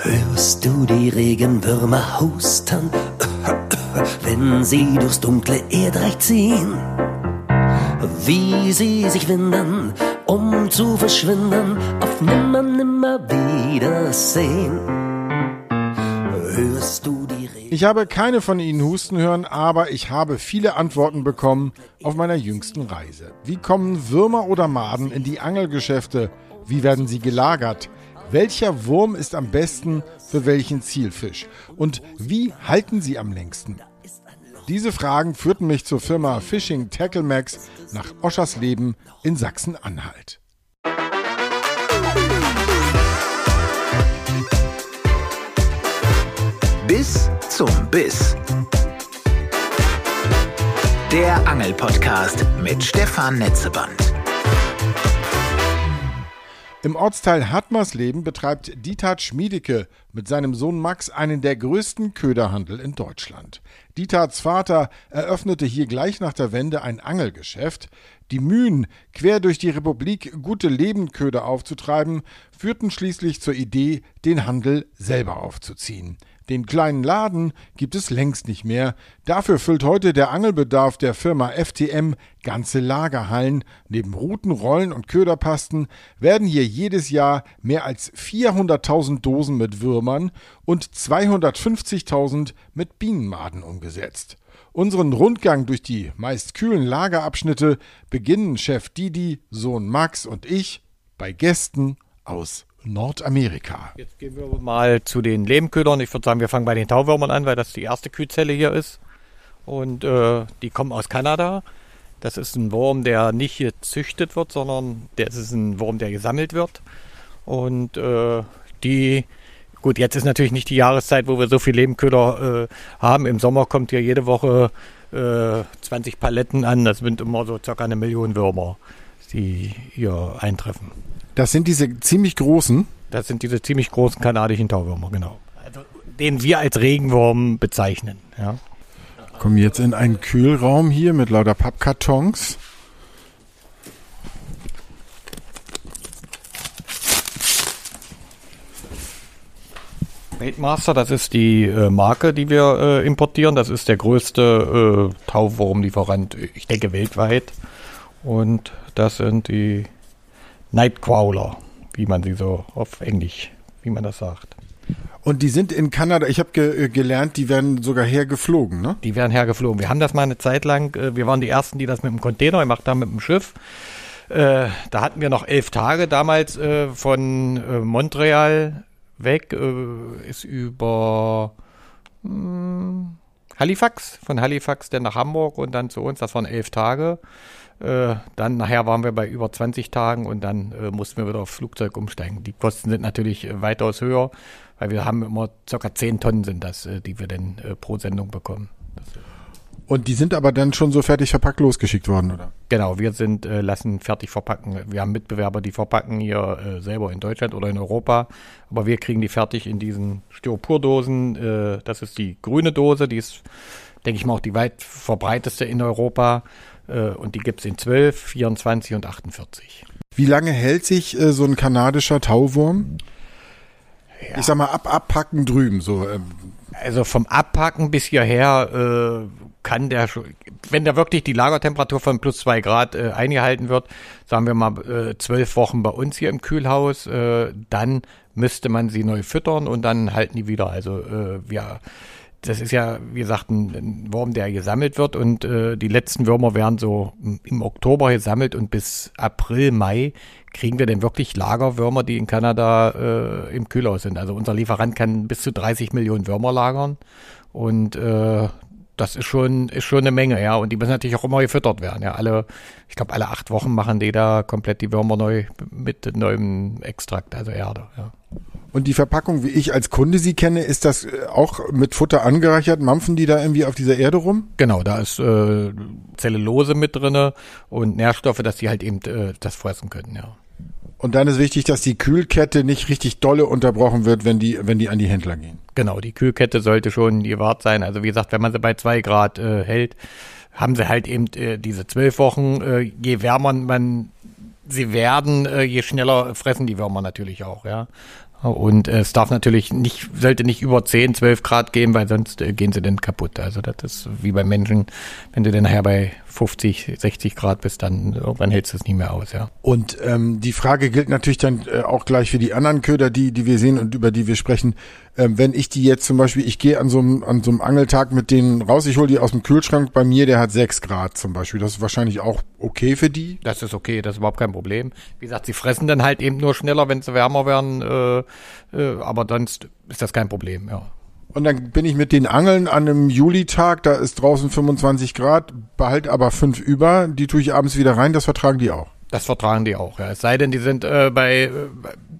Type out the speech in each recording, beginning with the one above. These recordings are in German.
Hörst du die Regenwürmer husten, wenn sie durchs dunkle Erdreich ziehen? Wie sie sich winden, um zu verschwinden, auf nimmer, nimmer Wiedersehen. Hörst du die Regen Ich habe keine von Ihnen husten hören, aber ich habe viele Antworten bekommen auf meiner jüngsten Reise. Wie kommen Würmer oder Maden in die Angelgeschäfte? Wie werden sie gelagert? Welcher Wurm ist am besten für welchen Zielfisch? Und wie halten sie am längsten? Diese Fragen führten mich zur Firma Fishing Tackle Max nach Oschersleben in Sachsen-Anhalt. Bis zum Biss. Der Angelpodcast mit Stefan Netzeband. Im Ortsteil Hartmarsleben betreibt Dieter Schmiedeke mit seinem Sohn Max einen der größten Köderhandel in Deutschland. Dietards Vater eröffnete hier gleich nach der Wende ein Angelgeschäft. Die Mühen, quer durch die Republik gute Lebendköder aufzutreiben, führten schließlich zur Idee, den Handel selber aufzuziehen. Den kleinen Laden gibt es längst nicht mehr. Dafür füllt heute der Angelbedarf der Firma FTM ganze Lagerhallen. Neben Ruten, Rollen und Köderpasten werden hier jedes Jahr mehr als 400.000 Dosen mit Würmern und 250.000 mit Bienenmaden umgesetzt. Unseren Rundgang durch die meist kühlen Lagerabschnitte beginnen Chef Didi, Sohn Max und ich bei Gästen aus Nordamerika. Jetzt gehen wir mal zu den Lehmködern. Ich würde sagen, wir fangen bei den Tauwürmern an, weil das die erste Kühlzelle hier ist. Und äh, die kommen aus Kanada. Das ist ein Wurm, der nicht hier züchtet wird, sondern das ist ein Wurm, der gesammelt wird. Und äh, die, gut, jetzt ist natürlich nicht die Jahreszeit, wo wir so viel Lehmköder äh, haben. Im Sommer kommt hier jede Woche äh, 20 Paletten an. Das sind immer so circa eine Million Würmer, die hier eintreffen. Das sind diese ziemlich großen. Das sind diese ziemlich großen kanadischen Tauwürmer, genau. Also, den wir als Regenwurm bezeichnen. Ja. Kommen jetzt in einen Kühlraum hier mit lauter Pappkartons. Baitmaster, das ist die äh, Marke, die wir äh, importieren. Das ist der größte äh, Tauwurmlieferant, ich denke weltweit. Und das sind die Nightcrawler, wie man sie so auf Englisch, wie man das sagt. Und die sind in Kanada, ich habe ge äh, gelernt, die werden sogar hergeflogen, ne? Die werden hergeflogen. Wir haben das mal eine Zeit lang, äh, wir waren die Ersten, die das mit dem Container gemacht haben, mit dem Schiff. Äh, da hatten wir noch elf Tage damals äh, von äh, Montreal weg, äh, ist über hm, Halifax, von Halifax dann nach Hamburg und dann zu uns, das waren elf Tage. Äh, dann nachher waren wir bei über 20 Tagen und dann äh, mussten wir wieder aufs Flugzeug umsteigen. Die Kosten sind natürlich äh, weitaus höher, weil wir haben immer circa 10 Tonnen sind das, äh, die wir dann äh, pro Sendung bekommen. Und die sind aber dann schon so fertig verpackt losgeschickt worden, oder? Genau, wir sind, äh, lassen fertig verpacken. Wir haben Mitbewerber, die verpacken hier äh, selber in Deutschland oder in Europa, aber wir kriegen die fertig in diesen Styropordosen. Äh, das ist die grüne Dose, die ist, denke ich mal, auch die weit verbreiteste in Europa. Äh, und die gibt's in 12, 24 und 48. Wie lange hält sich äh, so ein kanadischer Tauwurm? Ich sag mal, ab abpacken drüben, so. Ähm, Also vom Abpacken bis hierher äh, kann der schon, wenn da wirklich die Lagertemperatur von plus zwei Grad äh, eingehalten wird, sagen wir mal äh, zwölf Wochen bei uns hier im Kühlhaus, äh, dann müsste man sie neu füttern und dann halten die wieder. Also äh, wir das ist ja, wie gesagt, ein, ein Wurm, der gesammelt wird und äh, die letzten Würmer werden so im- Oktober gesammelt und bis April, Mai kriegen wir dann wirklich Lagerwürmer, die in Kanada äh, im Kühlhaus sind. Also unser Lieferant kann bis zu 30 Millionen Würmer lagern und äh, das ist schon, ist schon eine Menge, ja. Und die müssen natürlich auch immer gefüttert werden. Ja, alle, ich glaube, alle acht Wochen machen die da komplett die Würmer neu mit neuem Extrakt, also Erde, ja. Und die Verpackung, wie ich als Kunde sie kenne, ist das äh, auch mit Futter angereichert? Mampfen die da irgendwie auf dieser Erde rum? Genau, da ist äh, Zellulose mit drinne und Nährstoffe, dass die halt eben äh, das fressen können, ja. Und dann ist wichtig, dass die Kühlkette nicht richtig dolle unterbrochen wird, wenn die, wenn die an die Händler gehen. Genau, die Kühlkette sollte schon gewahrt sein. Also wie gesagt, wenn man sie bei zwei Grad äh, hält, haben sie halt eben äh, diese zwölf Wochen. Äh, je wärmer man sie werden, äh, je schneller fressen die Würmer natürlich auch, ja. Und äh, es darf natürlich nicht, sollte nicht über 10, 12 Grad gehen, weil sonst äh, gehen sie dann kaputt. Also das ist wie bei Menschen, wenn du dann nachher bei 50, 60 Grad bist, dann irgendwann hältst du es nicht mehr aus, ja. Und ähm, die Frage gilt natürlich dann äh, auch gleich für die anderen Köder, die, die wir sehen und über die wir sprechen. Ähm, wenn ich die jetzt zum Beispiel, ich gehe an so einem an so einem Angeltag mit denen raus, ich hole die aus dem Kühlschrank bei mir, der hat 6 Grad zum Beispiel. Das ist wahrscheinlich auch okay für die. Das ist okay, das ist überhaupt kein Problem. Wie gesagt, sie fressen dann halt eben nur schneller, wenn sie wärmer werden, äh, äh, aber sonst ist das kein Problem, ja. Und dann bin ich mit den Angeln an einem Julitag, da ist draußen 25 Grad, behalte aber fünf über, die tue ich abends wieder rein, das vertragen die auch. Das vertragen die auch, ja. Es sei denn, die sind äh, bei äh,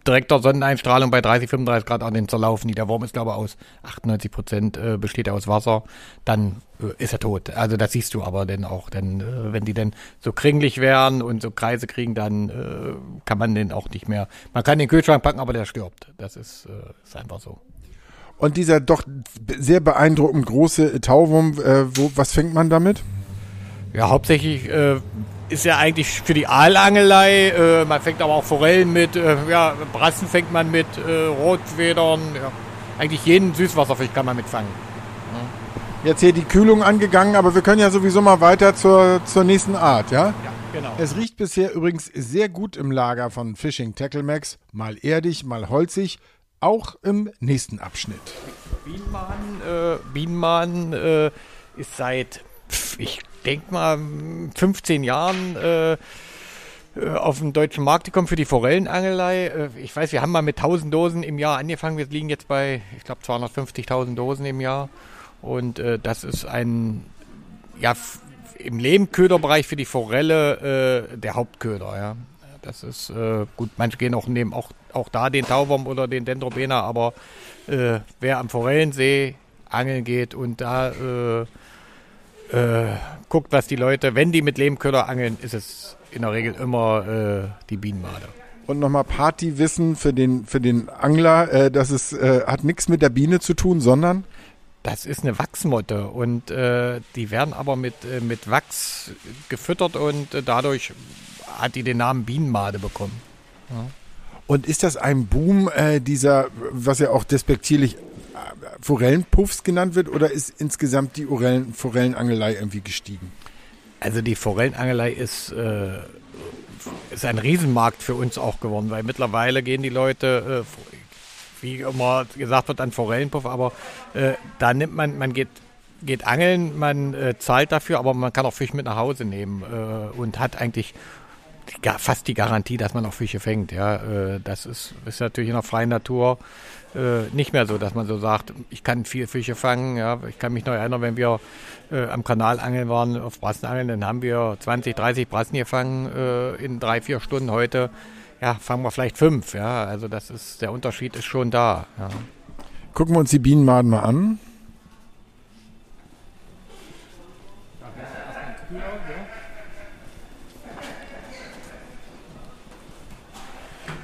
direkter Sonneneinstrahlung bei 30, 35 Grad an den zerlaufen. Die. Der Wurm ist, glaube ich, aus 98 Prozent äh, besteht aus Wasser. Dann äh, ist er tot. Also das siehst du aber dann auch. Denn äh, wenn die dann so kringlich werden und so Kreise kriegen, dann äh, kann man den auch nicht mehr. Man kann den Kühlschrank packen, aber der stirbt. Das ist, ist einfach so. Und dieser doch sehr beeindruckend große Tauwurm, äh, wo, was fängt man damit? Ja, hauptsächlich äh, ist ja eigentlich für die Aalangelei. Äh, man fängt aber auch Forellen mit, äh, ja, Brassen fängt man mit, äh, Rotfedern. Ja. Eigentlich jeden Süßwasserfisch kann man mitfangen. Jetzt hier die Kühlung angegangen, aber wir können ja sowieso mal weiter zur, zur nächsten Art, ja? Ja, genau. Es riecht bisher übrigens sehr gut im Lager von Fishing Tackle Max. Mal erdig, mal holzig. Auch im nächsten Abschnitt. Bienenmann, äh, Bienenmann äh, ist seit, ich denke mal, 15 Jahren äh, auf dem deutschen Markt gekommen für die Forellenangelei. Äh, ich weiß, wir haben mal mit 1000 Dosen im Jahr angefangen. Wir liegen jetzt bei, ich glaube, 250.000 Dosen im Jahr. Und äh, das ist ein, ja, im Lehmköderbereich für die Forelle äh, der Hauptköder, ja. Das ist gut, manche gehen auch nehmen auch, auch da den Tauwurm oder den Dendrobena, aber äh, wer am Forellensee angeln geht und da äh, äh, guckt, was die Leute, wenn die mit Lehmköder angeln, ist es in der Regel immer äh, die Bienenmade. Und nochmal Partywissen für den, für den Angler. Äh, das ist, äh, hat nichts mit der Biene zu tun, sondern Das ist eine Wachsmotte und äh, die werden aber mit, mit Wachs gefüttert und dadurch hat die den Namen Bienenmade bekommen. Und ist das ein Boom äh, dieser, was ja auch despektierlich äh, Forellenpuffs genannt wird, oder ist insgesamt die Forellen, Forellenangelei irgendwie gestiegen? Also die Forellenangelei ist, äh, ist ein Riesenmarkt für uns auch geworden, weil mittlerweile gehen die Leute, äh, wie immer gesagt wird, an Forellenpuff, aber äh, da nimmt man, man geht, geht angeln, man äh, zahlt dafür, aber man kann auch Fisch mit nach Hause nehmen äh, und hat eigentlich fast die Garantie, dass man auch Fische fängt. Ja, äh, das ist, ist natürlich in der freien Natur äh, nicht mehr so, dass man so sagt, ich kann viel Fische fangen. Ja, ich kann mich noch erinnern, wenn wir äh, am Kanal angeln waren, auf Brassenangeln, dann haben wir 20, 30 Brassen gefangen in drei, vier Stunden. Heute, ja, fangen wir vielleicht fünf. Ja, also das ist, der Unterschied ist schon da. Ja. Gucken wir uns die Bienenmaden mal an.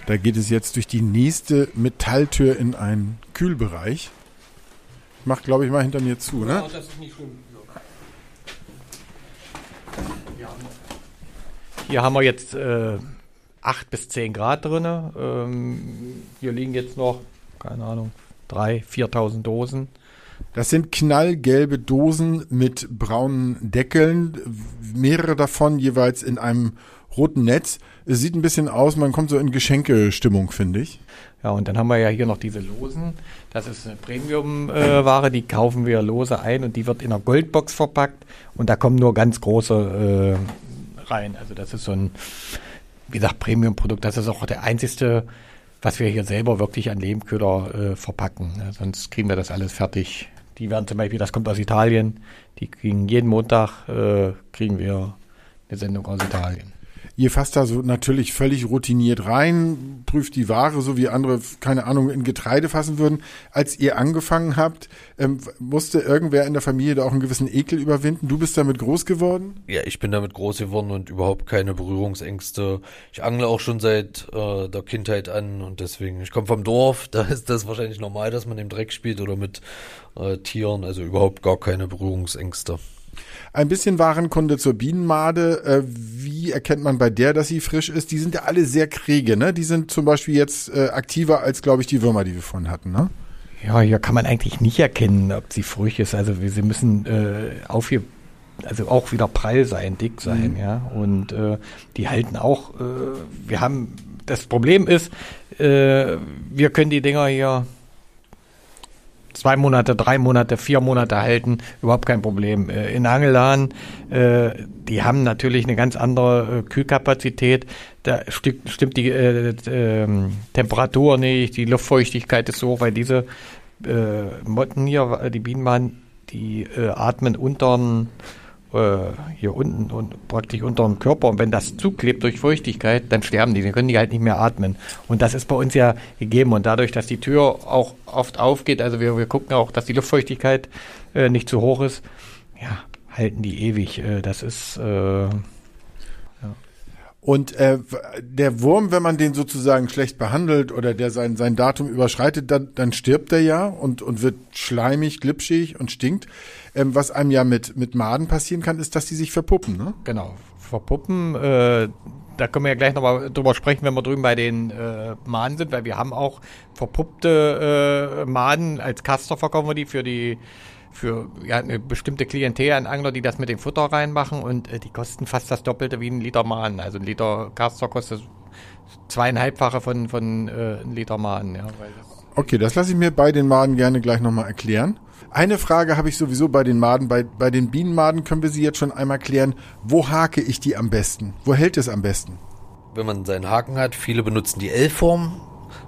Da geht es jetzt durch die nächste Metalltür in einen Kühlbereich. Mach, glaube ich, mal hinter mir zu, ne? das ist nicht schlimm. Hier haben wir jetzt äh, 8 bis 10 Grad drin. Ähm, hier liegen jetzt noch, keine Ahnung, 3.000, 4.000 Dosen. Das sind knallgelbe Dosen mit braunen Deckeln, mehrere davon jeweils in einem roten Netz. Es sieht ein bisschen aus, man kommt so in Geschenkestimmung, finde ich. Ja, und dann haben wir ja hier noch diese Losen. Das ist eine Premium-Ware, die kaufen wir lose ein und die wird in einer Goldbox verpackt und da kommen nur ganz große äh, rein. Also das ist so ein, wie gesagt, Premium-Produkt. Das ist auch der einzigste, was wir hier selber wirklich an Lehmköder äh, verpacken. Sonst kriegen wir das alles fertig. Die werden zum Beispiel, das kommt aus Italien, die kriegen jeden Montag, äh, kriegen wir eine Sendung aus Italien. Ihr fasst da so natürlich völlig routiniert rein, prüft die Ware, so wie andere, keine Ahnung, in Getreide fassen würden. Als ihr angefangen habt, ähm, musste irgendwer in der Familie da auch einen gewissen Ekel überwinden. Du bist damit groß geworden? Ja, ich bin damit groß geworden und überhaupt keine Berührungsängste. Ich angle auch schon seit äh, der Kindheit an und deswegen, ich komme vom Dorf, da ist das wahrscheinlich normal, dass man im Dreck spielt oder mit äh, Tieren, also überhaupt gar keine Berührungsängste. Ein bisschen Warenkunde zur Bienenmade. Äh, wie erkennt man bei der, dass sie frisch ist? Die sind ja alle sehr kräge, ne? Die sind zum Beispiel jetzt äh, aktiver als, glaube ich, die Würmer, die wir vorhin hatten, ne? Ja, hier kann man eigentlich nicht erkennen, ob sie frisch ist. Also wir, sie müssen äh, auf hier, also auch wieder prall sein, dick sein, mhm. ja. Und äh, die halten auch, äh, wir haben, das Problem ist, äh, wir können die Dinger hier zwei Monate, drei Monate, vier Monate halten, überhaupt kein Problem. Äh, in Angellahn, äh, die haben natürlich eine ganz andere äh, Kühlkapazität. Da stimmt, die äh, äh, Temperatur nicht, die Luftfeuchtigkeit ist so weil diese Motten hier, die Bienenmann, die atmen unterm hier unten und praktisch unter dem Körper und wenn das zuklebt durch Feuchtigkeit, dann sterben die, dann können die halt nicht mehr atmen. Und das ist bei uns ja gegeben und dadurch, dass die Tür auch oft aufgeht, also wir, wir gucken auch, dass die Luftfeuchtigkeit äh, nicht zu hoch ist, ja, halten die ewig. Äh, das ist äh, und äh, der Wurm, wenn man den sozusagen schlecht behandelt oder der sein, sein Datum überschreitet, dann, dann stirbt er ja und, und wird schleimig, glitschig und stinkt. Ähm, was einem ja mit, mit Maden passieren kann, ist, dass die sich verpuppen, ne? Genau, verpuppen. Äh, da können wir ja gleich nochmal drüber sprechen, wenn wir drüben bei den äh, Maden sind, weil wir haben auch verpuppte äh, Maden. Als Caster verkaufen wir die für die für ja, eine bestimmte Klientel an Angler, die das mit dem Futter reinmachen und äh, die kosten fast das Doppelte wie ein Liter Mahn. Also ein Liter Castor kostet zweieinhalbfache von, von äh, ein Liter Mahn. Ja, okay, das lasse ich mir bei den Maden gerne gleich nochmal erklären. Eine Frage habe ich sowieso bei den Maden. Bei, bei den Bienenmaden können wir sie jetzt schon einmal klären. Wo hake ich die am besten? Wo hält es am besten? Wenn man seinen Haken hat, viele benutzen die L-Form.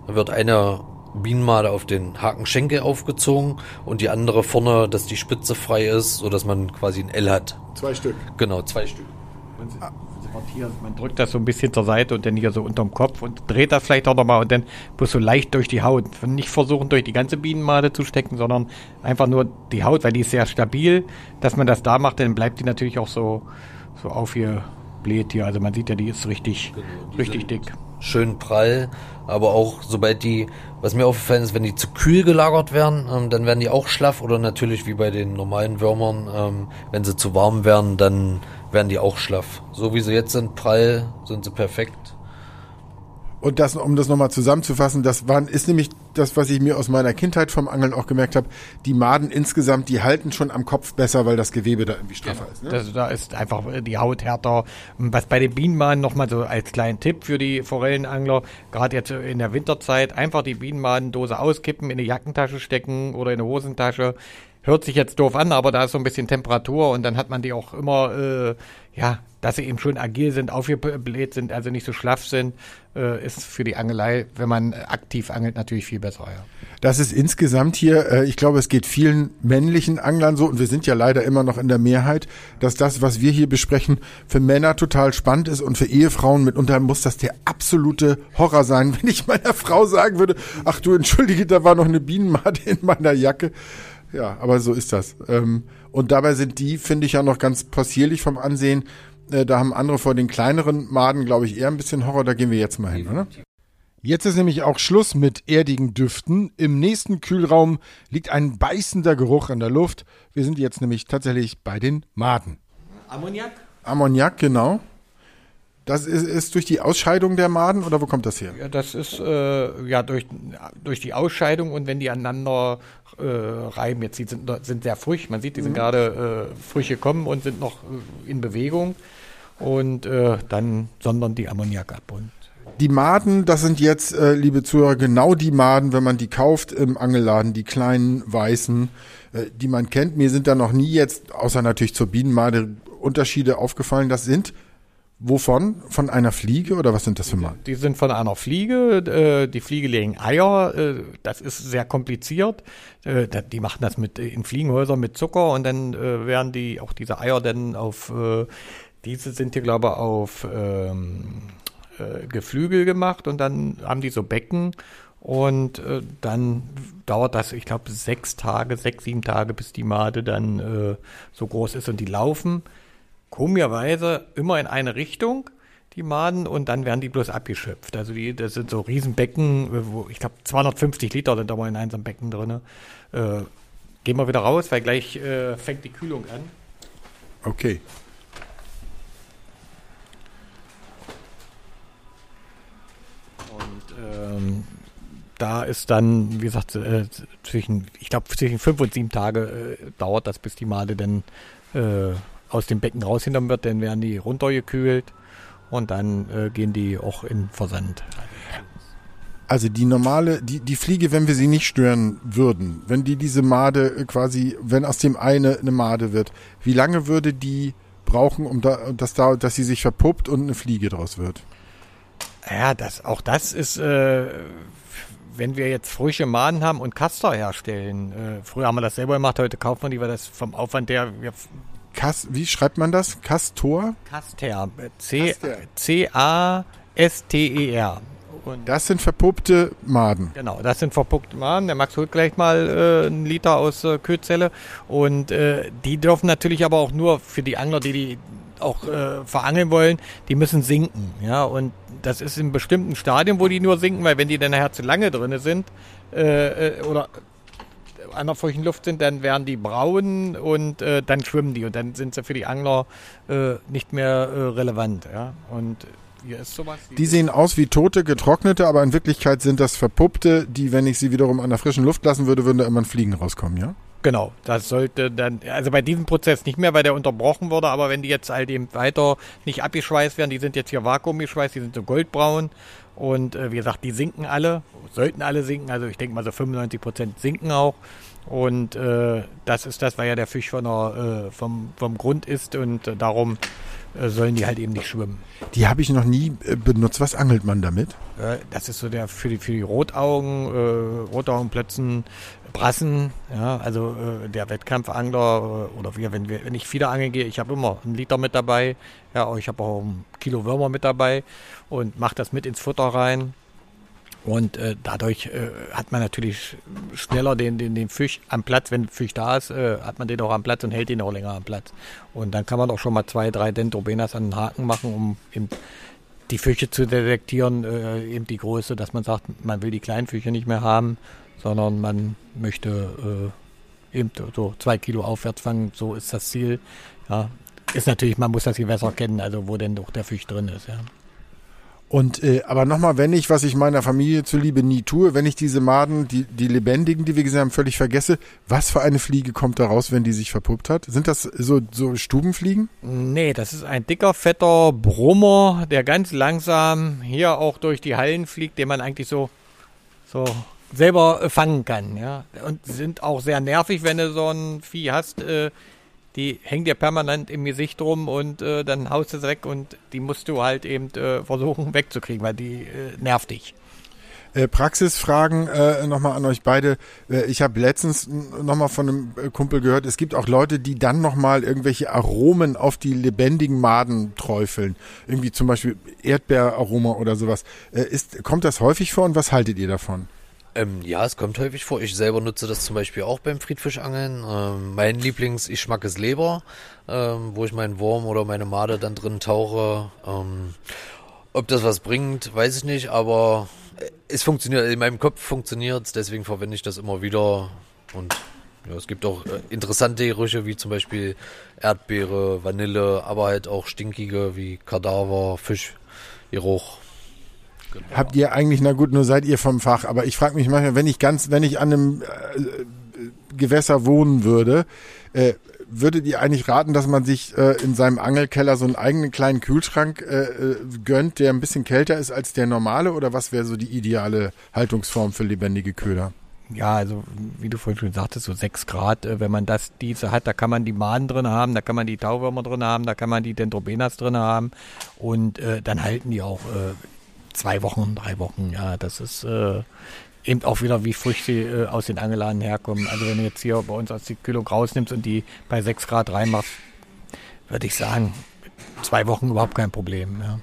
Da wird einer Bienenmade auf den Hakenschenkel aufgezogen und die andere vorne, dass die Spitze frei ist, so dass man quasi ein L hat. Zwei Stück. Genau, zwei Stück. Ah. Man drückt das so ein bisschen zur Seite und dann hier so unterm Kopf und dreht das vielleicht auch nochmal und dann bloß so leicht durch die Haut. Nicht versuchen, durch die ganze Bienenmade zu stecken, sondern einfach nur die Haut, weil die ist sehr stabil. Dass man das da macht, dann bleibt die natürlich auch so, so aufgebläht hier. Also man sieht ja, die ist richtig, genau, richtig dick schön prall, aber auch sobald die, was mir aufgefallen ist, wenn die zu kühl gelagert werden, ähm, dann werden die auch schlaff oder natürlich wie bei den normalen Würmern, ähm, wenn sie zu warm werden, dann werden die auch schlaff. So wie sie jetzt sind, prall, sind sie perfekt. Und das, um das nochmal zusammenzufassen, das war, ist nämlich das, was ich mir aus meiner Kindheit vom Angeln auch gemerkt habe. Die Maden insgesamt, die halten schon am Kopf besser, weil das Gewebe da irgendwie straffer genau. ist. Ne? Das, da ist einfach die Haut härter. Was bei den Bienenmaden nochmal so als kleinen Tipp für die Forellenangler, gerade jetzt in der Winterzeit, einfach die Bienenmadendose auskippen, in eine Jackentasche stecken oder in eine Hosentasche. Hört sich jetzt doof an, aber da ist so ein bisschen Temperatur und dann hat man die auch immer, äh, ja, dass sie eben schon agil sind, aufgebläht sind, also nicht so schlaff sind, äh, ist für die Angelei, wenn man aktiv angelt, natürlich viel besser. Ja. Das ist insgesamt hier, äh, ich glaube, es geht vielen männlichen Anglern so, und wir sind ja leider immer noch in der Mehrheit, dass das, was wir hier besprechen, für Männer total spannend ist und für Ehefrauen mitunter muss das der absolute Horror sein, wenn ich meiner Frau sagen würde, ach du entschuldige, da war noch eine Bienenmade in meiner Jacke. Ja, aber so ist das. Ähm, und dabei sind die, finde ich ja noch ganz possierlich vom Ansehen. Äh, da haben andere vor den kleineren Maden, glaube ich, eher ein bisschen Horror. Da gehen wir jetzt mal hin, oder? Jetzt ist nämlich auch Schluss mit erdigen Düften. Im nächsten Kühlraum liegt ein beißender Geruch in der Luft. Wir sind jetzt nämlich tatsächlich bei den Maden. Ammoniak? Ammoniak, genau. Das ist, ist durch die Ausscheidung der Maden oder wo kommt das her? Ja, das ist äh, ja durch, durch die Ausscheidung und wenn die aneinander äh, reiben. Jetzt die sind, sind sehr frisch. Man sieht, die sind mhm. gerade äh, frisch gekommen und sind noch äh, in Bewegung. Und äh, dann sondern die Ammoniak ab. Und die Maden, das sind jetzt, äh, liebe Zuhörer, genau die Maden, wenn man die kauft im Angelladen, die kleinen weißen, äh, die man kennt. Mir sind da noch nie jetzt, außer natürlich zur Bienenmade, Unterschiede aufgefallen. Das sind Wovon? Von einer Fliege oder was sind das für Mal? Die sind von einer Fliege. Äh, die Fliege legen Eier. Äh, das ist sehr kompliziert. Äh, die machen das mit in Fliegenhäusern mit Zucker und dann werden die auch diese Eier dann auf diese sind hier glaube ich auf ähm, Geflügel gemacht und dann haben die so Becken und dann dauert das, ich glaube, sechs Tage, sechs, sieben Tage, bis die Made dann so groß ist und die laufen komischerweise immer in eine Richtung, die Maden, und dann werden die bloß abgeschöpft. Also die, das sind so Riesenbecken, wo ich glaube 250 Liter sind da mal in einem Becken drin. Äh, gehen wir wieder raus, weil gleich äh, fängt die Kühlung an. Okay. Und ähm, da ist dann, wie gesagt, äh, zwischen, ich glaube, zwischen fünf und sieben Tage äh, dauert das, bis die Made dann äh, aus dem Becken rausgenommen wird. Dann werden die runtergekühlt und dann äh, gehen die auch in Versand. Also die normale, die, die Fliege, wenn wir sie nicht stören würden, wenn die diese Made äh, quasi, wenn aus dem eine eine Made wird, wie lange würde die brauchen, um da, dass da, dass sie sich verpuppt und eine Fliege draus wird? Ja, das, auch das ist, äh, wenn wir jetzt frische Maden haben und Castor herstellen. Äh, früher haben wir das selber gemacht, heute kauft man die, weil das vom Aufwand der, wir Kas, wie schreibt man das? Castor? Caster, Caster. C-A-S-T-E-R. Und Das sind verpuppte Maden. Genau, das sind verpuckte Maden. Der Max holt gleich mal äh, einen Liter aus äh, Kötzelle. Und äh, die dürfen natürlich aber auch nur für die Angler, die die auch äh, verangeln wollen, die müssen sinken. Ja, und das ist in bestimmten Stadien, wo die nur sinken, weil wenn die dann nachher zu lange drinne sind äh, äh, oder an der feuchten Luft sind, dann werden die braun und äh, dann schwimmen die und dann sind sie für die Angler äh, nicht mehr äh, relevant. Ja, und hier ist sowas. Die sehen aus wie tote, getrocknete, aber in Wirklichkeit sind das verpuppte, die, wenn ich sie wiederum an der frischen Luft lassen würde, würden da immer ein Fliegen rauskommen, ja? Genau, das sollte dann, also bei diesem Prozess nicht mehr, weil der unterbrochen wurde, aber wenn die jetzt halt eben weiter nicht abgeschweißt werden, die sind jetzt hier vakuumgeschweißt, die sind so goldbraun und äh, wie gesagt, die sinken alle, sollten alle sinken, also ich denke mal so 95 Prozent sinken auch und äh, das ist das, weil ja der Fisch von der, äh, vom, vom Grund ist und äh, darum äh, sollen die halt eben nicht schwimmen. Die habe ich noch nie äh, benutzt. Was angelt man damit? Äh, Das ist so der für die, für die Rotaugen, äh, Rotaugenplötzen, Brassen, ja, also äh, der Wettkampfangler äh, oder wir, wenn wir, wenn ich wieder angeln gehe, ich habe immer einen Liter mit dabei, ja, ich habe auch ein Kilo Würmer mit dabei und mache das mit ins Futter rein. Und äh, dadurch äh, hat man natürlich schneller den, den, den Fisch am Platz. Wenn Fisch da ist, äh, hat man den auch am Platz und hält ihn auch länger am Platz. Und dann kann man auch schon mal zwei, drei Dendrobenas an den Haken machen, um eben die Fische zu detektieren, eben die Größe, dass man sagt, man will die kleinen Fische nicht mehr haben, sondern man möchte äh, eben so zwei Kilo aufwärts fangen. So ist das Ziel. Ja, ist natürlich, man muss das Gewässer kennen, also wo denn doch der Fisch drin ist. Ja. Und äh, aber nochmal, wenn ich, was ich meiner Familie zuliebe nie tue, wenn ich diese Maden, die, die lebendigen, die wir gesehen haben, völlig vergesse, was für eine Fliege kommt da raus, wenn die sich verpuppt hat? Sind das so, so Stubenfliegen? Nee, das ist ein dicker, fetter Brummer, der ganz langsam hier auch durch die Hallen fliegt, den man eigentlich so, so selber äh, fangen kann. Ja. Und sind auch sehr nervig, wenn du so ein Vieh hast. Äh, die hängt dir permanent im Gesicht rum und äh, dann haust du es weg und die musst du halt eben äh, versuchen wegzukriegen, weil die äh, nervt dich. Äh, Praxisfragen äh, nochmal an euch beide. Ich habe letztens nochmal von einem Kumpel gehört, es gibt auch Leute, die dann nochmal irgendwelche Aromen auf die lebendigen Maden träufeln. Irgendwie zum Beispiel Erdbeeraroma oder sowas. Ist, kommt das häufig vor und was haltet ihr davon? Ähm, ja, es kommt häufig vor. Ich selber nutze das zum Beispiel auch beim Friedfischangeln. Ähm, mein Lieblingsgeschmack ist Leber, ähm, wo ich meinen Wurm oder meine Made dann drin tauche. Ähm, ob das was bringt, weiß ich nicht, aber es funktioniert. In meinem Kopf funktioniert deswegen verwende ich das immer wieder. Und ja, es gibt auch äh, interessante Gerüche, wie zum Beispiel Erdbeere, Vanille, aber halt auch stinkige wie Kadaver, Fischgeruch. Habt ihr eigentlich, na gut, nur seid ihr vom Fach, aber ich frage mich manchmal, wenn ich ganz, wenn ich an einem äh, Gewässer wohnen würde, äh, würdet ihr eigentlich raten, dass man sich äh, in seinem Angelkeller so einen eigenen kleinen Kühlschrank äh, äh, gönnt, der ein bisschen kälter ist als der normale? Oder was wäre so die ideale Haltungsform für lebendige Köder? Ja, also wie du vorhin schon sagtest, so sechs Grad, äh, wenn man das diese hat, da kann man die Mahnen drin haben, da kann man die Tauwürmer drin haben, da kann man die Dendrobenas drin haben und äh, dann halten die auch äh, zwei Wochen, drei Wochen. Ja, das ist äh, eben auch wieder, wie Früchte äh, aus den Angeladen herkommen. Also wenn du jetzt hier bei uns aus die Kühlung rausnimmst und die bei sechs Grad reinmachst, würde ich sagen, zwei Wochen überhaupt kein Problem. Ja.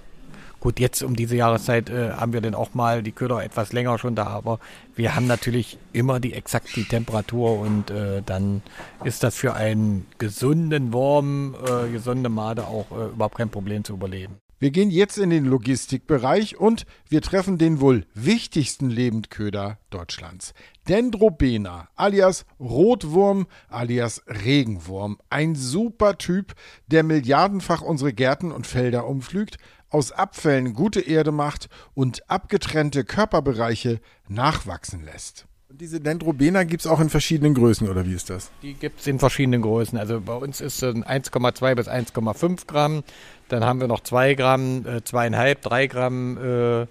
Gut, jetzt um diese Jahreszeit äh, haben wir dann auch mal die Köder etwas länger schon da, aber wir haben natürlich immer die exakt die Temperatur und äh, dann ist das für einen gesunden Wurm, äh, gesunde Made auch äh, überhaupt kein Problem zu überleben. Wir gehen jetzt in den Logistikbereich und wir treffen den wohl wichtigsten Lebendköder Deutschlands. Dendrobena alias Rotwurm alias Regenwurm. Ein super Typ, der milliardenfach unsere Gärten und Felder umflügt, aus Abfällen gute Erde macht und abgetrennte Körperbereiche nachwachsen lässt. Diese Dendrobena gibt es auch in verschiedenen Größen, oder wie ist das? Die gibt es in verschiedenen Größen. Also bei uns ist es 1,2 bis 1,5 Gramm. Dann haben wir noch 2 Gramm, äh, 2,5, 3 Gramm. Äh,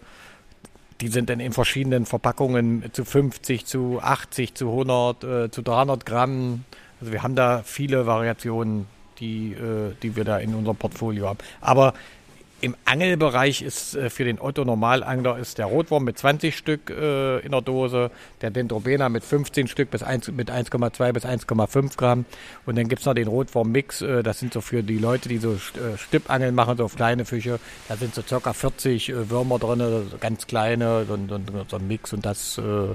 die sind dann in verschiedenen Verpackungen zu 50, zu 80, zu 100, äh, zu 300 Gramm. Also wir haben da viele Variationen, die, äh, die wir da in unserem Portfolio haben. Aber im Angelbereich ist äh, für den Otto Normalangler ist der Rotwurm mit 20 Stück äh, in der Dose, der Dendrobena mit 15 Stück bis 1, mit 1,2 bis 1,5 Gramm. Und dann gibt es noch den Rotwurm-Mix, äh, das sind so für die Leute, die so äh, Stippangeln machen, so auf kleine Fische, da sind so circa 40 äh, Würmer drin, ganz kleine, so, so, so ein Mix. Und das, äh,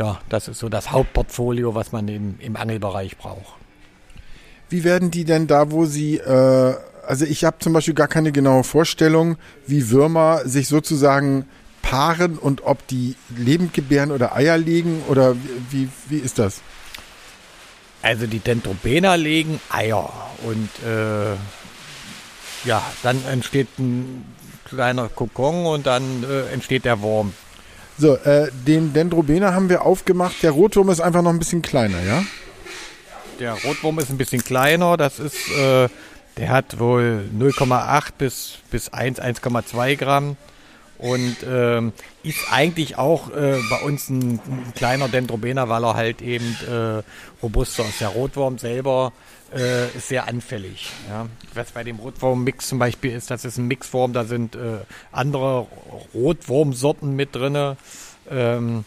ja, das ist so das Hauptportfolio, was man im, im Angelbereich braucht. Wie werden die denn da, wo sie also ich habe zum Beispiel gar keine genaue Vorstellung, wie Würmer sich sozusagen paaren und ob die lebend gebären oder Eier legen oder wie, wie ist das? Also die Dendrobena legen Eier und äh, ja, dann entsteht ein kleiner Kokon und dann äh, entsteht der Wurm. So, äh, den Dendrobena haben wir aufgemacht. Der Rotwurm ist einfach noch ein bisschen kleiner, ja? Der Rotwurm ist ein bisschen kleiner. Das ist äh, der hat wohl 0,8 bis, bis 1, 1,2 Gramm und ähm, ist eigentlich auch äh, bei uns ein, ein, kleiner Dendrobena, weil er halt eben äh, robuster ist. Der Rotwurm selber äh, ist sehr anfällig. Ja. Was bei dem Rotwurm-Mix zum Beispiel ist, das ist ein Mixform, da sind äh, andere Rotwurmsorten mit drin, ähm,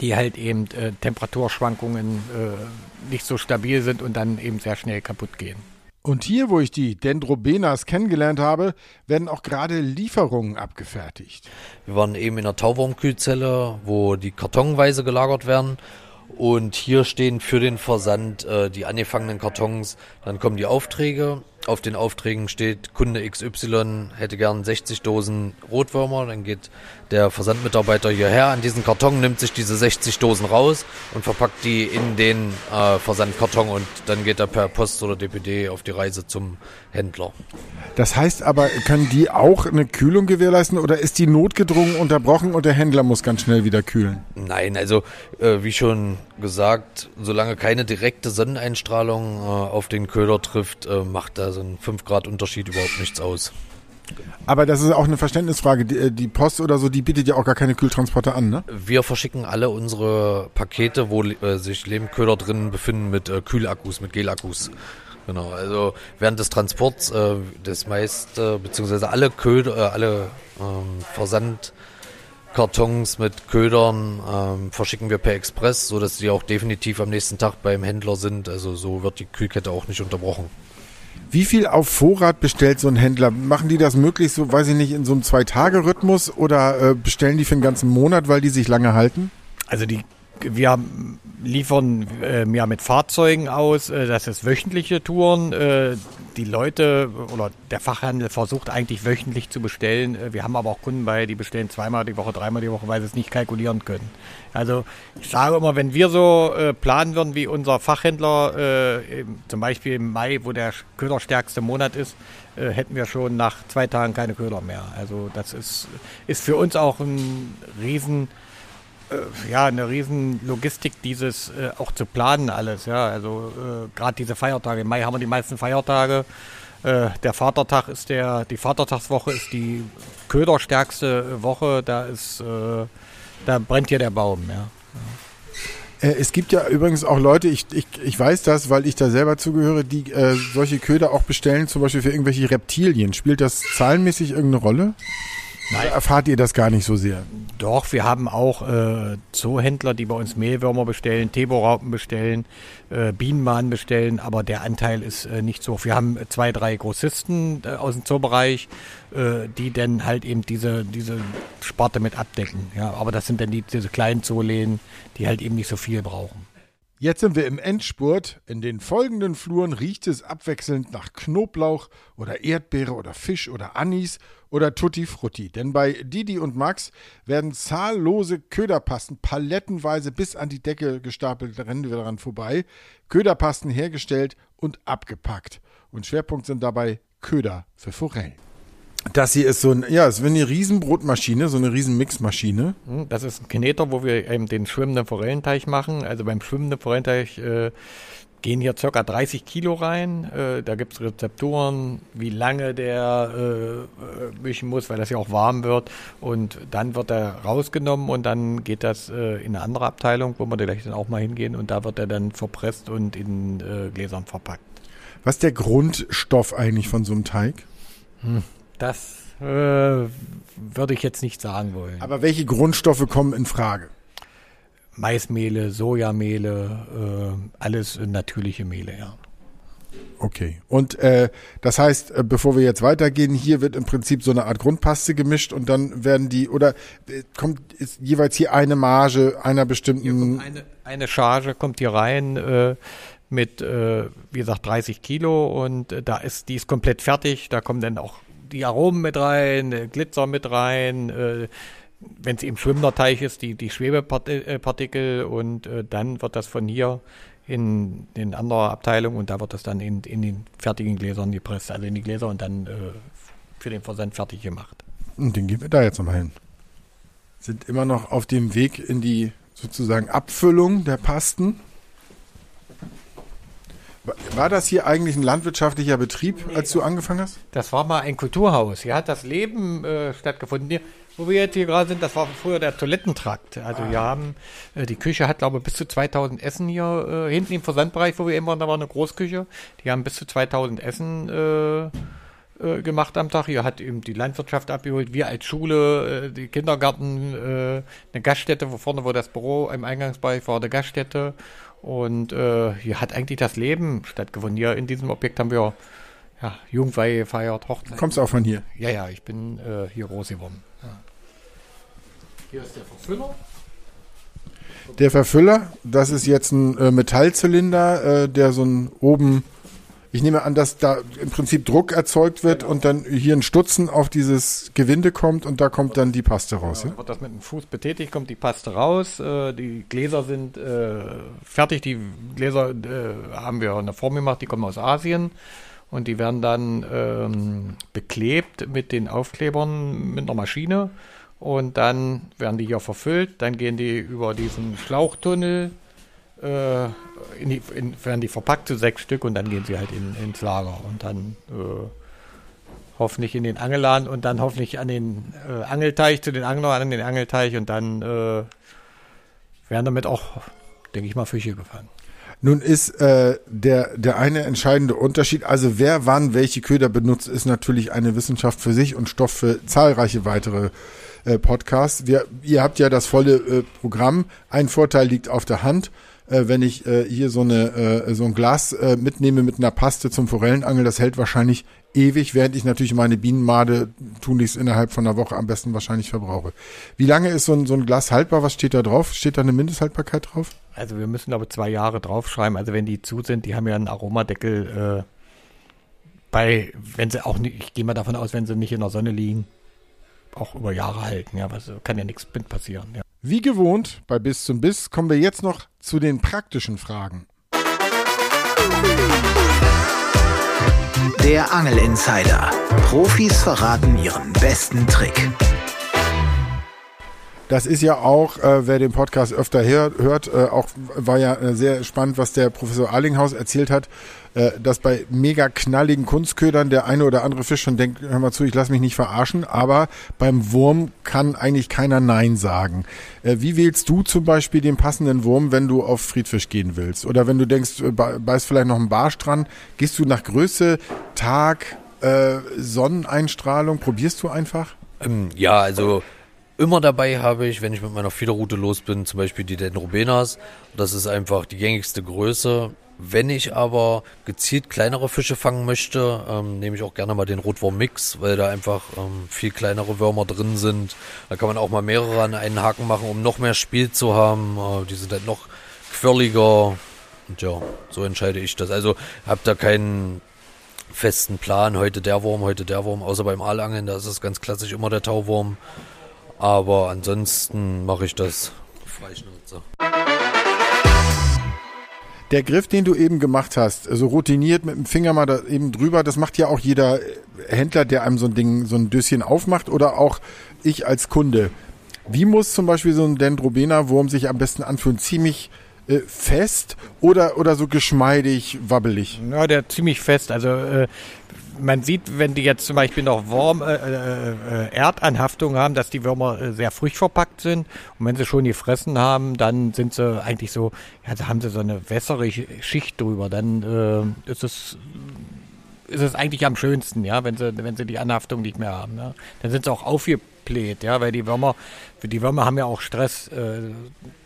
die halt eben äh, Temperaturschwankungen äh, nicht so stabil sind und dann eben sehr schnell kaputt gehen. Und hier, wo ich die Dendrobenas kennengelernt habe, werden auch gerade Lieferungen abgefertigt. Wir waren eben in der Tauwurmkühlzelle, wo die kartonweise gelagert werden. Und hier stehen für den Versand äh, die angefangenen Kartons. Dann kommen die Aufträge auf den Aufträgen steht, Kunde XY hätte gern 60 Dosen Rotwürmer. Dann geht der Versandmitarbeiter hierher an diesen Karton, nimmt sich diese 60 Dosen raus und verpackt die in den äh, Versandkarton und dann geht er per Post oder DPD auf die Reise zum Händler. Das heißt aber, können die auch eine Kühlung gewährleisten oder ist die notgedrungen unterbrochen und der Händler muss ganz schnell wieder kühlen? Nein, also äh, wie schon gesagt, solange keine direkte Sonneneinstrahlung äh, auf den Köder trifft, äh, macht das also ein 5 Grad Unterschied überhaupt nichts aus. Aber das ist auch eine Verständnisfrage. Die, äh, die, Post oder so, die bietet ja auch gar keine Kühltransporter an, ne? Wir verschicken alle unsere Pakete, wo äh, sich Lebendköder drin befinden, mit äh, Kühlakkus, mit Gelakkus. Genau, also während des Transports äh, das meiste, beziehungsweise alle Köder, äh, alle ähm, Versandkartons mit Ködern ähm, verschicken wir per Express, so dass die auch definitiv am nächsten Tag beim Händler sind. Also so wird die Kühlkette auch nicht unterbrochen. Wie viel auf Vorrat bestellt so ein Händler? Machen die das möglichst so, weiß ich nicht, in so einem Zwei-Tage-Rhythmus oder äh, bestellen die für einen ganzen Monat, weil die sich lange halten? Also die wir liefern äh, ja mit Fahrzeugen aus, äh, das ist wöchentliche Touren. Äh, die Leute oder der Fachhandel versucht eigentlich wöchentlich zu bestellen. Äh, wir haben aber auch Kunden bei, die bestellen zweimal die Woche, dreimal die Woche, weil sie es nicht kalkulieren können. Also ich sage immer, wenn wir so äh, planen würden wie unser Fachhändler, äh, zum Beispiel im Mai, wo der köderstärkste Monat ist, hätten wir schon nach zwei Tagen keine Köder mehr. Also das ist, ist für uns auch ein riesen ja, eine riesen Logistik, dieses äh, auch zu planen alles, ja. Also äh, gerade diese Feiertage. Im Mai haben wir die meisten Feiertage. Äh, der Vatertag ist der, die Vatertagswoche ist die köderstärkste Woche. Da ist, äh, da brennt hier der Baum, ja. Äh, es gibt ja übrigens auch Leute, ich, ich, ich weiß das, weil ich da selber zugehöre, die äh, solche Köder auch bestellen, zum Beispiel für irgendwelche Reptilien. Spielt das zahlenmäßig irgendeine Rolle? Nein. erfahrt ihr das gar nicht so sehr? Doch, wir haben auch äh, Zoohändler, die bei uns Mehlwürmer bestellen, Teboraupen bestellen, äh, Bienenmahnen bestellen, aber der Anteil ist äh, nicht so hoch. Wir haben zwei, drei Grossisten äh, aus dem Zoobereich, äh, die dann halt eben diese, diese Sparte mit abdecken. Ja, aber das sind dann die, diese kleinen Zooläden, die halt eben nicht so viel brauchen. Jetzt sind wir im Endspurt. In den folgenden Fluren riecht es abwechselnd nach Knoblauch oder Erdbeere oder Fisch oder Anis oder Tutti Frutti. Denn bei Didi und Max werden zahllose Köderpasten palettenweise bis an die Decke gestapelt, rennen wir daran vorbei. Köderpasten hergestellt und abgepackt. Und Schwerpunkt sind dabei Köder für Forellen. Das hier ist so ein, ja, es ist wie eine Riesenbrotmaschine, so eine Riesenmixmaschine. Hm, Das ist ein Kneter, wo wir eben den schwimmenden Forellenteich machen. Also beim schwimmenden Forellenteich äh, gehen hier circa 30 Kilo rein. Äh, da gibt's Rezepturen, wie lange der äh, mischen muss, weil das ja auch warm wird. Und dann wird er rausgenommen und dann geht das äh, in eine andere Abteilung, wo wir gleich dann auch mal hingehen. Und da wird er dann verpresst und in Gläsern verpackt. Was ist der Grundstoff eigentlich von so einem Teig? Das äh, würde ich jetzt nicht sagen wollen. Aber welche Grundstoffe kommen in Frage? Maismehle, Sojamehle, äh, alles natürliche Mehle, ja. Okay. Und äh, das heißt, äh, bevor wir jetzt weitergehen, hier wird im Prinzip so eine Art Grundpaste gemischt und dann werden die oder äh, kommt jeweils hier eine Marge einer bestimmten. Eine, eine Charge kommt hier rein äh, mit, äh, wie gesagt, 30 Kilo und äh, da ist, die ist komplett fertig. Da kommen dann auch die Aromen mit rein, Glitzer mit rein, äh, wenn es eben schwimmender Teich ist, die, die Schwebepartikel und äh, dann wird das von hier in, in andere Abteilung und da wird das dann in, in den fertigen Gläsern gepresst, also in die Gläser und dann äh, für den Versand fertig gemacht. Und den gehen wir da jetzt nochmal hin. Sind immer noch auf dem Weg in die sozusagen Abfüllung der Pasten. Wa- War das hier eigentlich ein landwirtschaftlicher Betrieb, als du angefangen hast? Das war mal ein Kulturhaus. Hier hat das Leben äh, stattgefunden. Wo wir jetzt hier gerade sind, das war früher der Toilettentrakt. Also wir haben, äh, die Küche hat, glaube ich, bis zu 2000 Essen hier äh, hinten im Versandbereich, wo wir eben waren, da war eine Großküche. Die haben bis zu 2000 Essen äh, äh, gemacht am Tag. Hier hat eben die Landwirtschaft abgeholt. Wir als Schule, äh, die Kindergarten, eine Gaststätte, wo vorne, wo das Büro im Eingangsbereich war, eine Gaststätte. Und hier hat eigentlich das Leben stattgefunden. Hier in diesem Objekt haben wir ja, Jugendweihe gefeiert, Hochzeit. Kommst auch von hier? Ja, ja, ich bin äh, hier groß geworden. Ja. Hier ist der Verfüller. Der Verfüller, das ist jetzt ein äh, Metallzylinder, äh, der so ein oben, ich nehme an, dass da im Prinzip Druck erzeugt wird und dann hier ein Stutzen auf dieses Gewinde kommt und da kommt dann die Paste raus. Ja? Dann wird das mit dem Fuß betätigt, kommt die Paste raus. Äh, die Gläser sind äh, fertig. Die Gläser äh, haben wir eine Form gemacht, die kommen aus Asien. Und die werden dann ähm, beklebt mit den Aufklebern mit einer Maschine. Und dann werden die hier verfüllt. Dann gehen die über diesen Schlauchtunnel, äh, in die, in, werden die verpackt zu sechs Stück und dann gehen sie halt in, ins Lager. Und dann äh, hoffentlich in den Angelladen und dann hoffentlich an den äh, Angelteich, zu den Anglern an den Angelteich und dann äh, werden damit auch, denke ich mal, Fische gefangen. Nun ist äh, der, der eine entscheidende Unterschied, also wer wann welche Köder benutzt, ist natürlich eine Wissenschaft für sich und Stoff für zahlreiche weitere äh, Podcasts. Wir, ihr habt ja das volle äh, Programm. Ein Vorteil liegt auf der Hand. Äh, wenn ich äh, hier so, eine, äh, so ein Glas äh, mitnehme mit einer Paste zum Forellenangeln, das hält wahrscheinlich ewig, während ich natürlich meine Bienenmade tunlichst innerhalb von einer Woche am besten wahrscheinlich verbrauche. Wie lange ist so ein, so ein Glas haltbar? Was steht da drauf? Steht da eine Mindesthaltbarkeit drauf? Also wir müssen aber zwei Jahre draufschreiben. Also wenn die zu sind, die haben ja einen Aromadeckel äh, bei, wenn sie auch nicht, ich gehe mal davon aus, wenn sie nicht in der Sonne liegen, auch über Jahre halten. Ja, was kann ja nichts mit passieren. Ja. Wie gewohnt bei Bis zum Biss kommen wir jetzt noch zu den praktischen Fragen. Der Angel Insider. Profis verraten ihren besten Trick. Das ist ja auch, äh, wer den Podcast öfter hör, hört, äh, auch war ja äh, sehr spannend, was der Professor Arlinghaus erzählt hat, äh, dass bei mega knalligen Kunstködern der eine oder andere Fisch schon denkt, hör mal zu, ich lass mich nicht verarschen, aber beim Wurm kann eigentlich keiner Nein sagen. Äh, wie wählst du zum Beispiel den passenden Wurm, wenn du auf Friedfisch gehen willst? Oder wenn du denkst, äh, bei- beißt vielleicht noch ein Barsch dran, gehst du nach Größe, Tag, äh, Sonneneinstrahlung, probierst du einfach? Ähm, ja, also immer dabei habe ich, wenn ich mit meiner Fiederroute los bin, zum Beispiel die Dendrobenas. Das ist einfach die gängigste Größe. Wenn ich aber gezielt kleinere Fische fangen möchte, ähm, nehme ich auch gerne mal den Rotwurm-Mix, weil da einfach ähm, viel kleinere Würmer drin sind. Da kann man auch mal mehrere an einen Haken machen, um noch mehr Spiel zu haben. Äh, die sind halt noch quirliger, Und ja, so entscheide ich das. Also habe da keinen festen Plan, heute der Wurm, heute der Wurm, außer beim Aalangeln, da ist es ganz klassisch immer der Tauwurm. Aber ansonsten mache ich das Freischnauze. Der Griff, den du eben gemacht hast, so routiniert mit dem Finger mal da eben drüber, das macht ja auch jeder Händler, der einem so ein Ding, so ein Döschen aufmacht oder auch ich als Kunde. Wie muss zum Beispiel so ein Dendrobena-Wurm sich am besten anfühlen? Ziemlich äh, fest oder, oder so geschmeidig, wabbelig? Ja, der ziemlich fest. Also äh, man sieht, wenn die jetzt zum Beispiel noch Wurm, äh, äh, äh Erdanhaftung haben, dass die Würmer äh, sehr frischverpackt sind. Und wenn sie schon gefressen haben, dann sind sie eigentlich so, ja, da haben sie so eine wässere Schicht drüber. Dann äh, ist es ist es eigentlich am schönsten, ja, wenn sie, wenn sie die Anhaftung nicht mehr haben. Ja. Dann sind sie auch aufgebläht, ja, weil die Würmer, die Würmer haben ja auch Stress, äh,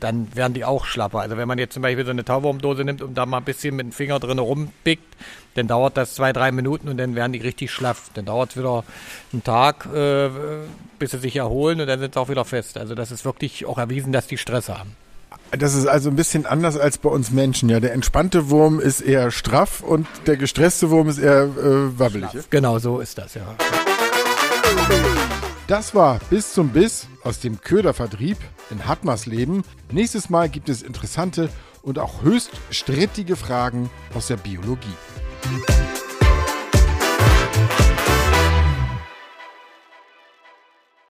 dann werden die auch schlapper. Also wenn man jetzt zum Beispiel so eine Tauwurmdose nimmt und da mal ein bisschen mit dem Finger drin rumpickt, dann dauert das zwei, drei Minuten und dann werden die richtig schlaff. Dann dauert es wieder einen Tag, äh, bis sie sich erholen und dann sind sie auch wieder fest. Also das ist wirklich auch erwiesen, dass die Stress haben. Das ist also ein bisschen anders als bei uns Menschen. Ja, der entspannte Wurm ist eher straff und der gestresste Wurm ist eher äh, wabbelig. Genau, so ist das, ja. Das war bis zum Biss aus dem Ködervertrieb in Hatmersleben. Nächstes Mal gibt es interessante und auch höchst strittige Fragen aus der Biologie.